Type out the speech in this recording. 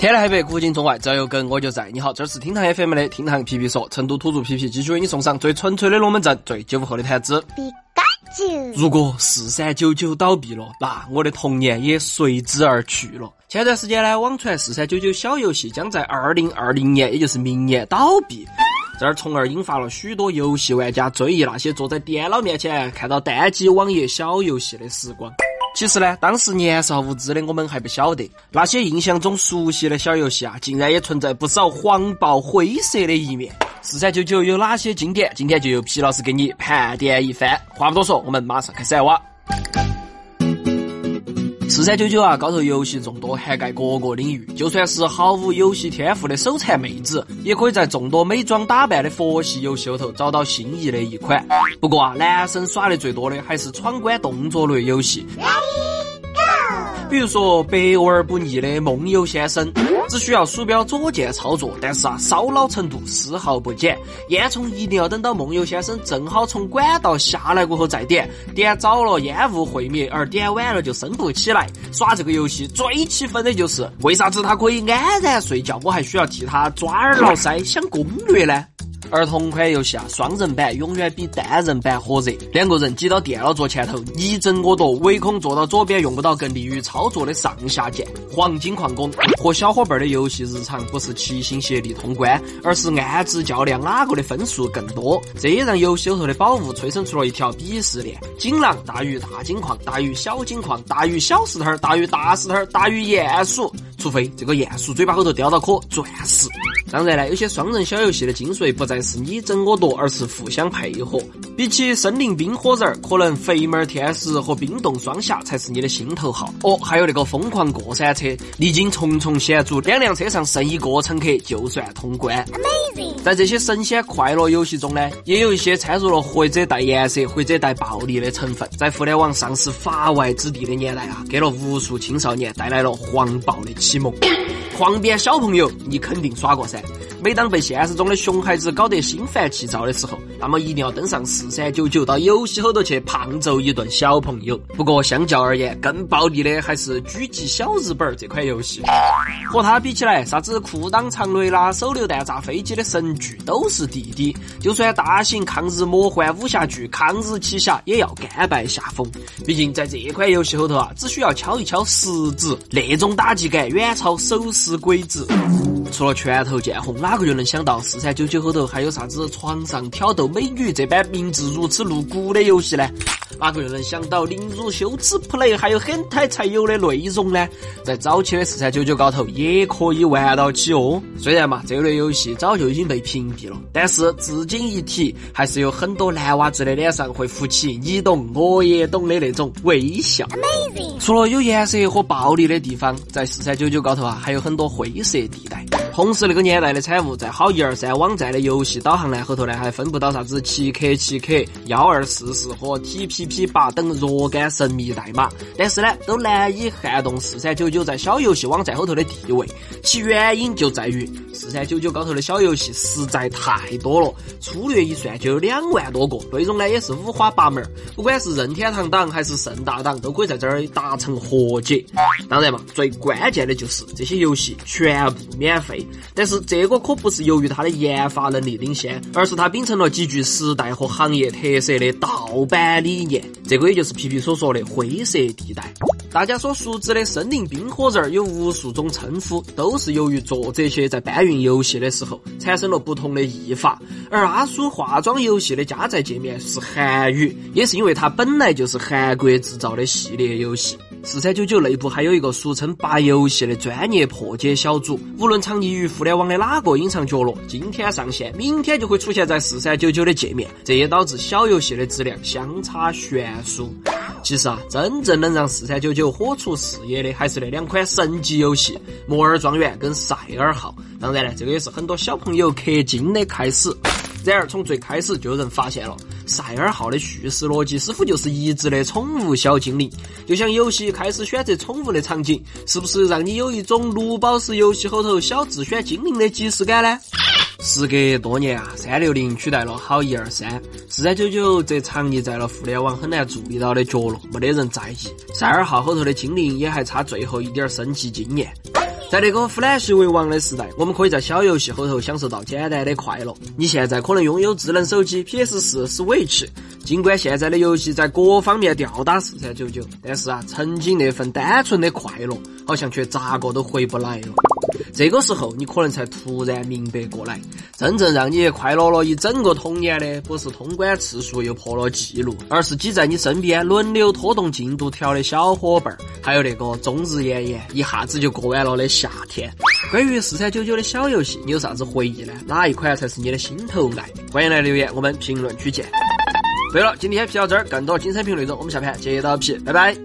天南海北，古今中外，只要有梗我就在。你好，这是厅堂 FM 的厅堂皮皮说，成都土著皮皮继续为你送上最纯粹的龙门阵，最九五后的谈资。如果四三九九倒闭了，那我的童年也随之而去了。前段时间呢，网传四三九九小游戏将在二零二零年，也就是明年倒闭，这儿从而引发了许多游戏玩家追忆那些坐在电脑面前看到单机网页小游戏的时光。其实呢，当时年少无知的我们还不晓得，那些印象中熟悉的小游戏啊，竟然也存在不少黄暴灰色的一面。四三九九有哪些经典？今天就由皮老师给你盘点一番。话不多说，我们马上开始来挖。四三九九啊，高头游戏众多，涵盖各个领域。就算是毫无游戏天赋的手残妹子，也可以在众多美妆打扮的佛系游戏里头找到心仪的一款。不过啊，男生耍的最多的还是闯关动作类游戏。比如说百玩不腻的梦游先生，只需要鼠标左键操作，但是啊，烧脑程度丝毫不减。烟囱一定要等到梦游先生正好从管道下来过后再点，点早了烟雾会灭，而点晚了就升不起来。耍这个游戏最气愤的就是为啥子他可以安然睡觉，我还需要替他抓耳挠腮想攻略呢？而同款游戏啊，双人版永远比单人版火热。两个人挤到电脑桌前头，你争我夺，唯恐坐到左边用不到更利于操作的上下键。黄金矿工和小伙伴的游戏日常不是齐心协力通关，而是暗自较量哪个的分数更多。这也让游戏后头的宝物催生出了一条鄙视链：锦囊大于大金矿，大于小金矿，大于小石头，大于大石头，大于鼹鼠。除非这个鼹鼠嘴巴后头叼到颗钻石。当然了，有些双人小游戏的精髓不再是你争我夺，而是互相配合。比起森林冰火人儿，可能肥猫儿天使和冰冻双侠才是你的心头好。哦，还有那个疯狂过山车，历经重重险阻，两辆车上剩一个乘客就算通关。Amazing！在这些神仙快乐游戏中呢，也有一些掺入了或者带颜色或者带暴力的成分。在互联网上是法外之地的年代啊，给了无数青少年带来了黄暴的启蒙。狂鞭小朋友，你肯定耍过噻。每当被现实中的熊孩子搞得心烦气躁的时候，那么一定要登上四三九九到游戏后头去胖揍一顿小朋友。不过相较而言，更暴力的还是狙击小日本这款游戏。和它比起来，啥子裤裆长雷啦、手榴弹炸飞机的神剧都是弟弟。就算大型抗日魔幻武侠剧《抗日奇侠》也要甘拜下风。毕竟在这款游戏后头啊，只需要敲一敲食指，那种打击感远超手撕鬼子。除了拳头见红，哪个又能想到四三九九后头还有啥子床上挑逗美女这般名字如此露骨的游戏呢？哪个又能想到凌辱羞耻 play 还有很太才有的内容呢？在早期的四三九九高头也可以玩到起哦。虽然嘛这类游戏早就已经被屏蔽了但是至今一提还是有很多男娃子的脸上会浮起你懂我也懂的那种微笑。除了有颜色和暴力的地方在四三九九高头啊还有很多灰色地带。同时那个年代的产物在好一二三网站的游戏导航栏后头呢还分布到啥子七 k 七 k 幺二四四和 tp p 八等若干神秘代码但是呢都难以撼动四三九九在小游戏网站后头的地位其原因就在于四三九九高头的小游戏实在太多了粗略一算就有两万多个内容呢也是五花八门不管是任天堂党还是盛大党都可以在这儿达成和解。当然嘛最关键的就是这些游戏全部免费但是这个可不是由于它的研发能力领先而是它秉承了极具时代和行业特色的盗版理念。这个也就是皮皮所说的灰色地带。大家所熟知的森林冰火人有无数种称呼，都是由于作者些在搬运游戏的时候产生了不同的译法。而阿叔化妆游戏的加载界面是韩语，也是因为它本来就是韩国制造的系列游戏。四三九九内部还有一个俗称“八游戏”的专业破解小组，无论藏匿于互联网的哪个隐藏角落，今天上线，明天就会出现在四三九九的界面。这也导致小游戏的质量相差悬殊。其实啊，真正能让四三九九火出视野的，还是那两款神级游戏《摩尔庄园》跟《赛尔号》。当然了，这个也是很多小朋友氪金的开始。然而，从最开始就有人发现了。赛尔号的叙事逻辑似乎就是一直的宠物小精灵，就像游戏开始选择宠物的场景，是不是让你有一种绿宝石游戏后头小智选精灵的即视感呢？时隔多年啊，三六零取代了好一二三，四三九九则藏匿在了互联网很难注意到的角落，没得人在意。赛尔号后头的精灵也还差最后一点升级经验。在那个 Flash 为王的时代，我们可以在小游戏后头享受到简单的快乐。你现在可能拥有智能手机 PS 四 Switch，尽管现在的游戏在各方面吊打四三九九，但是啊，曾经那份单纯的快乐，好像却咋个都回不来了。这个时候，你可能才突然明白过来，真正让你快乐了一整个童年的，不是通关次数又破了记录，而是挤在你身边轮流拖动进度条的小伙伴儿，还有那个终日炎炎一下子就过完了的夏天。关于四三九九的小游戏，你有啥子回忆呢？哪一款才是你的心头爱？欢迎来留言，我们评论区见。对了，今天皮到这儿，更多精彩评论中，我们下盘接着皮，拜拜。